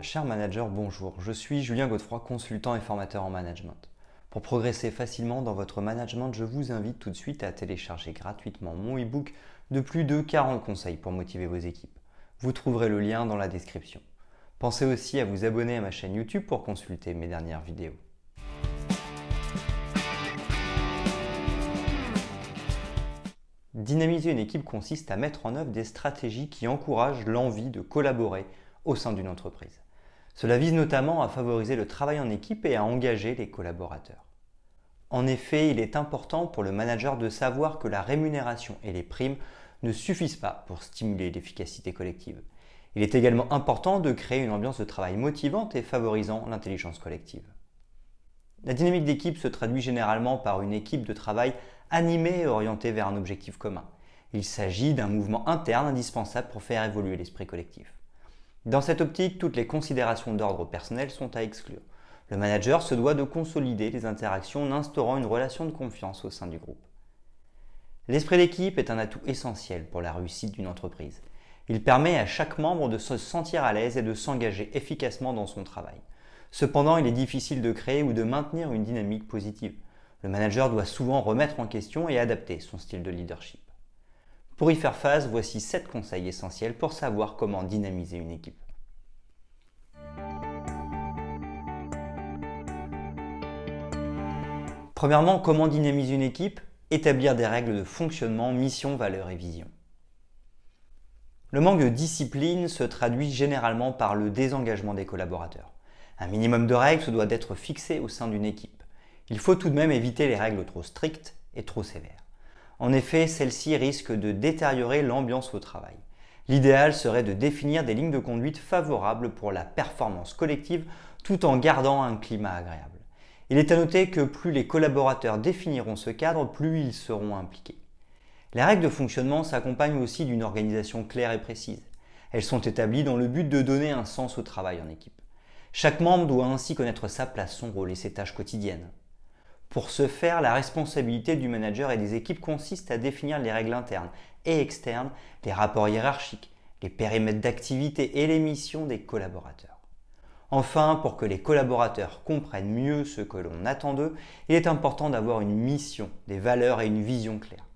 Cher manager, bonjour. Je suis Julien Godefroy, consultant et formateur en management. Pour progresser facilement dans votre management, je vous invite tout de suite à télécharger gratuitement mon e-book de plus de 40 conseils pour motiver vos équipes. Vous trouverez le lien dans la description. Pensez aussi à vous abonner à ma chaîne YouTube pour consulter mes dernières vidéos. Dynamiser une équipe consiste à mettre en œuvre des stratégies qui encouragent l'envie de collaborer au sein d'une entreprise. Cela vise notamment à favoriser le travail en équipe et à engager les collaborateurs. En effet, il est important pour le manager de savoir que la rémunération et les primes ne suffisent pas pour stimuler l'efficacité collective. Il est également important de créer une ambiance de travail motivante et favorisant l'intelligence collective. La dynamique d'équipe se traduit généralement par une équipe de travail animée et orientée vers un objectif commun. Il s'agit d'un mouvement interne indispensable pour faire évoluer l'esprit collectif. Dans cette optique, toutes les considérations d'ordre personnel sont à exclure. Le manager se doit de consolider les interactions en instaurant une relation de confiance au sein du groupe. L'esprit d'équipe est un atout essentiel pour la réussite d'une entreprise. Il permet à chaque membre de se sentir à l'aise et de s'engager efficacement dans son travail. Cependant, il est difficile de créer ou de maintenir une dynamique positive. Le manager doit souvent remettre en question et adapter son style de leadership. Pour y faire face, voici 7 conseils essentiels pour savoir comment dynamiser une équipe. Premièrement, comment dynamiser une équipe? Établir des règles de fonctionnement, mission, valeur et vision. Le manque de discipline se traduit généralement par le désengagement des collaborateurs. Un minimum de règles doit d'être fixé au sein d'une équipe. Il faut tout de même éviter les règles trop strictes et trop sévères. En effet, celles-ci risquent de détériorer l'ambiance au travail. L'idéal serait de définir des lignes de conduite favorables pour la performance collective tout en gardant un climat agréable. Il est à noter que plus les collaborateurs définiront ce cadre, plus ils seront impliqués. Les règles de fonctionnement s'accompagnent aussi d'une organisation claire et précise. Elles sont établies dans le but de donner un sens au travail en équipe. Chaque membre doit ainsi connaître sa place, son rôle et ses tâches quotidiennes. Pour ce faire, la responsabilité du manager et des équipes consiste à définir les règles internes et externes, les rapports hiérarchiques, les périmètres d'activité et les missions des collaborateurs. Enfin, pour que les collaborateurs comprennent mieux ce que l'on attend d'eux, il est important d'avoir une mission, des valeurs et une vision claire.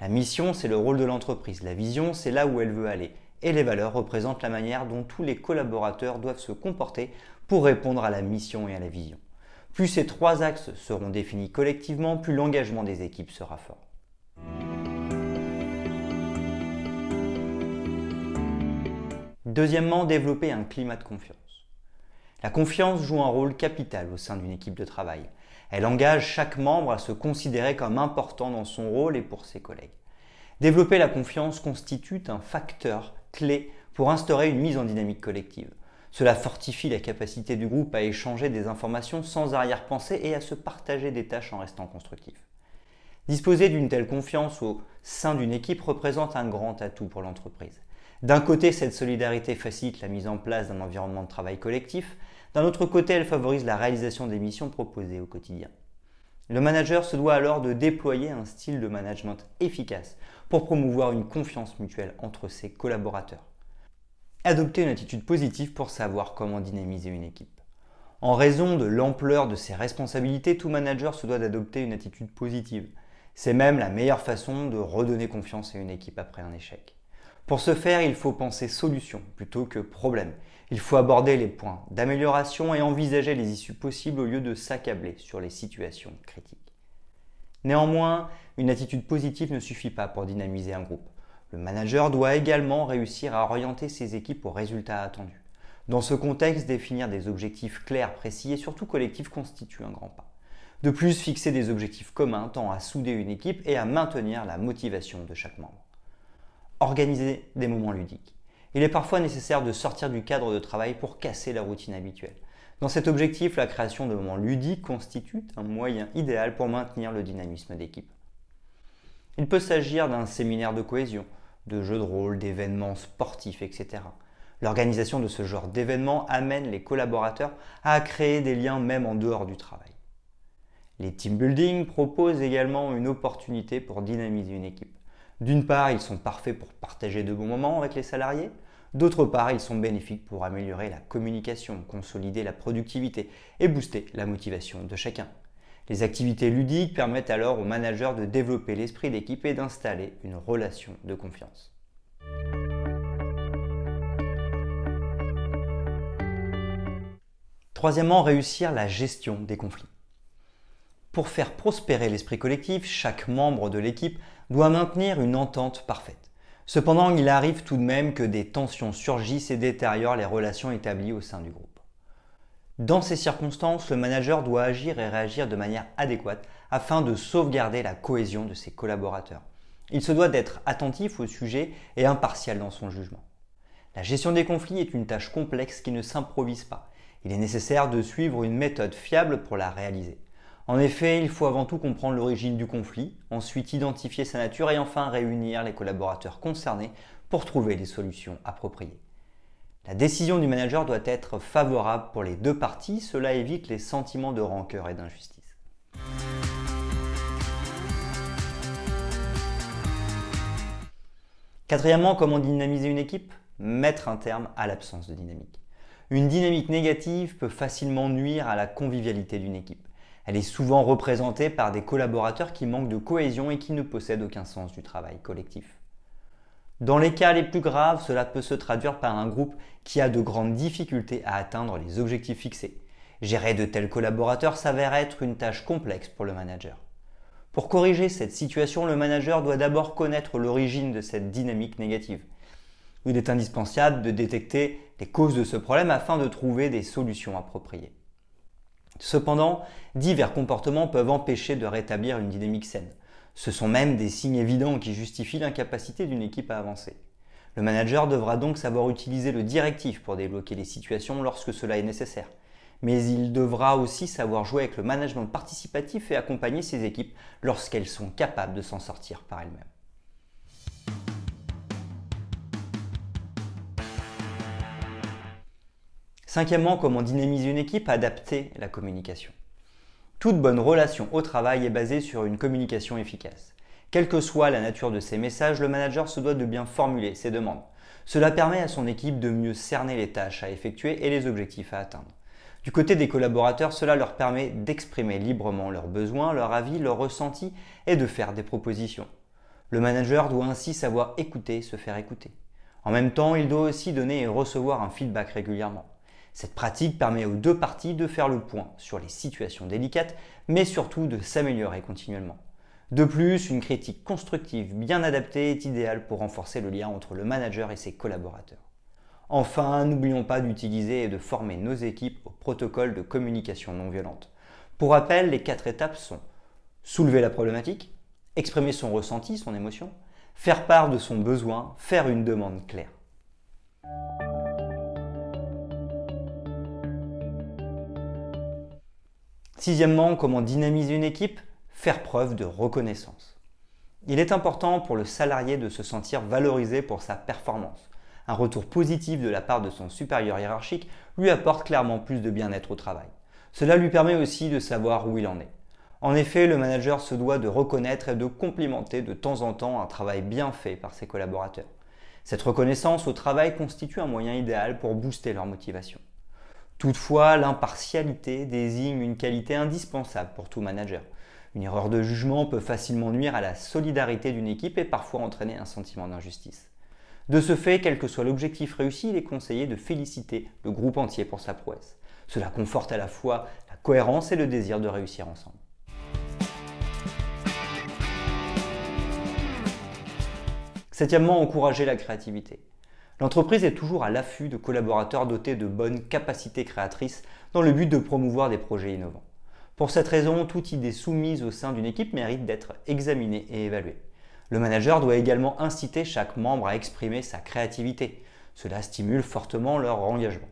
La mission, c'est le rôle de l'entreprise, la vision, c'est là où elle veut aller, et les valeurs représentent la manière dont tous les collaborateurs doivent se comporter pour répondre à la mission et à la vision. Plus ces trois axes seront définis collectivement, plus l'engagement des équipes sera fort. Deuxièmement, développer un climat de confiance. La confiance joue un rôle capital au sein d'une équipe de travail. Elle engage chaque membre à se considérer comme important dans son rôle et pour ses collègues. Développer la confiance constitue un facteur clé pour instaurer une mise en dynamique collective. Cela fortifie la capacité du groupe à échanger des informations sans arrière-pensée et à se partager des tâches en restant constructif. Disposer d'une telle confiance au sein d'une équipe représente un grand atout pour l'entreprise. D'un côté, cette solidarité facilite la mise en place d'un environnement de travail collectif, d'un autre côté, elle favorise la réalisation des missions proposées au quotidien. Le manager se doit alors de déployer un style de management efficace pour promouvoir une confiance mutuelle entre ses collaborateurs. Adopter une attitude positive pour savoir comment dynamiser une équipe. En raison de l'ampleur de ses responsabilités, tout manager se doit d'adopter une attitude positive. C'est même la meilleure façon de redonner confiance à une équipe après un échec. Pour ce faire, il faut penser solution plutôt que problème. Il faut aborder les points d'amélioration et envisager les issues possibles au lieu de s'accabler sur les situations critiques. Néanmoins, une attitude positive ne suffit pas pour dynamiser un groupe. Le manager doit également réussir à orienter ses équipes aux résultats attendus. Dans ce contexte, définir des objectifs clairs, précis et surtout collectifs constitue un grand pas. De plus, fixer des objectifs communs tend à souder une équipe et à maintenir la motivation de chaque membre organiser des moments ludiques. Il est parfois nécessaire de sortir du cadre de travail pour casser la routine habituelle. Dans cet objectif, la création de moments ludiques constitue un moyen idéal pour maintenir le dynamisme d'équipe. Il peut s'agir d'un séminaire de cohésion, de jeux de rôle, d'événements sportifs, etc. L'organisation de ce genre d'événements amène les collaborateurs à créer des liens même en dehors du travail. Les team building proposent également une opportunité pour dynamiser une équipe. D'une part, ils sont parfaits pour partager de bons moments avec les salariés. D'autre part, ils sont bénéfiques pour améliorer la communication, consolider la productivité et booster la motivation de chacun. Les activités ludiques permettent alors aux managers de développer l'esprit d'équipe et d'installer une relation de confiance. Troisièmement, réussir la gestion des conflits. Pour faire prospérer l'esprit collectif, chaque membre de l'équipe doit maintenir une entente parfaite. Cependant, il arrive tout de même que des tensions surgissent et détériorent les relations établies au sein du groupe. Dans ces circonstances, le manager doit agir et réagir de manière adéquate afin de sauvegarder la cohésion de ses collaborateurs. Il se doit d'être attentif au sujet et impartial dans son jugement. La gestion des conflits est une tâche complexe qui ne s'improvise pas. Il est nécessaire de suivre une méthode fiable pour la réaliser. En effet, il faut avant tout comprendre l'origine du conflit, ensuite identifier sa nature et enfin réunir les collaborateurs concernés pour trouver des solutions appropriées. La décision du manager doit être favorable pour les deux parties, cela évite les sentiments de rancœur et d'injustice. Quatrièmement, comment dynamiser une équipe? Mettre un terme à l'absence de dynamique. Une dynamique négative peut facilement nuire à la convivialité d'une équipe. Elle est souvent représentée par des collaborateurs qui manquent de cohésion et qui ne possèdent aucun sens du travail collectif. Dans les cas les plus graves, cela peut se traduire par un groupe qui a de grandes difficultés à atteindre les objectifs fixés. Gérer de tels collaborateurs s'avère être une tâche complexe pour le manager. Pour corriger cette situation, le manager doit d'abord connaître l'origine de cette dynamique négative. Il est indispensable de détecter les causes de ce problème afin de trouver des solutions appropriées. Cependant, divers comportements peuvent empêcher de rétablir une dynamique saine. Ce sont même des signes évidents qui justifient l'incapacité d'une équipe à avancer. Le manager devra donc savoir utiliser le directif pour débloquer les situations lorsque cela est nécessaire. Mais il devra aussi savoir jouer avec le management participatif et accompagner ses équipes lorsqu'elles sont capables de s'en sortir par elles-mêmes. Cinquièmement, comment dynamiser une équipe Adapter la communication? Toute bonne relation au travail est basée sur une communication efficace. Quelle que soit la nature de ses messages, le manager se doit de bien formuler ses demandes. Cela permet à son équipe de mieux cerner les tâches à effectuer et les objectifs à atteindre. Du côté des collaborateurs, cela leur permet d'exprimer librement leurs besoins, leurs avis, leurs ressentis et de faire des propositions. Le manager doit ainsi savoir écouter, se faire écouter. En même temps, il doit aussi donner et recevoir un feedback régulièrement. Cette pratique permet aux deux parties de faire le point sur les situations délicates, mais surtout de s'améliorer continuellement. De plus, une critique constructive bien adaptée est idéale pour renforcer le lien entre le manager et ses collaborateurs. Enfin, n'oublions pas d'utiliser et de former nos équipes au protocole de communication non violente. Pour rappel, les quatre étapes sont soulever la problématique, exprimer son ressenti, son émotion, faire part de son besoin, faire une demande claire. Sixièmement, comment dynamiser une équipe Faire preuve de reconnaissance. Il est important pour le salarié de se sentir valorisé pour sa performance. Un retour positif de la part de son supérieur hiérarchique lui apporte clairement plus de bien-être au travail. Cela lui permet aussi de savoir où il en est. En effet, le manager se doit de reconnaître et de complimenter de temps en temps un travail bien fait par ses collaborateurs. Cette reconnaissance au travail constitue un moyen idéal pour booster leur motivation. Toutefois, l'impartialité désigne une qualité indispensable pour tout manager. Une erreur de jugement peut facilement nuire à la solidarité d'une équipe et parfois entraîner un sentiment d'injustice. De ce fait, quel que soit l'objectif réussi, il est conseillé de féliciter le groupe entier pour sa prouesse. Cela conforte à la fois la cohérence et le désir de réussir ensemble. Septièmement, encourager la créativité. L'entreprise est toujours à l'affût de collaborateurs dotés de bonnes capacités créatrices dans le but de promouvoir des projets innovants. Pour cette raison, toute idée soumise au sein d'une équipe mérite d'être examinée et évaluée. Le manager doit également inciter chaque membre à exprimer sa créativité. Cela stimule fortement leur engagement.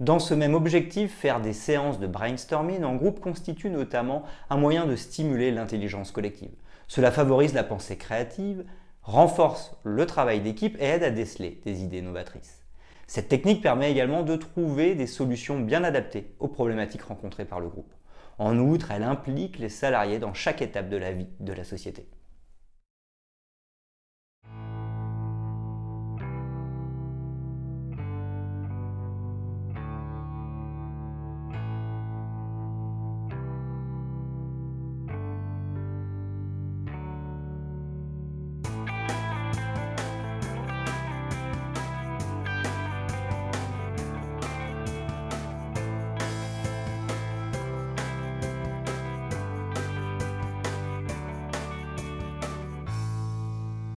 Dans ce même objectif, faire des séances de brainstorming en groupe constitue notamment un moyen de stimuler l'intelligence collective. Cela favorise la pensée créative, renforce le travail d'équipe et aide à déceler des idées novatrices. Cette technique permet également de trouver des solutions bien adaptées aux problématiques rencontrées par le groupe. En outre, elle implique les salariés dans chaque étape de la vie de la société.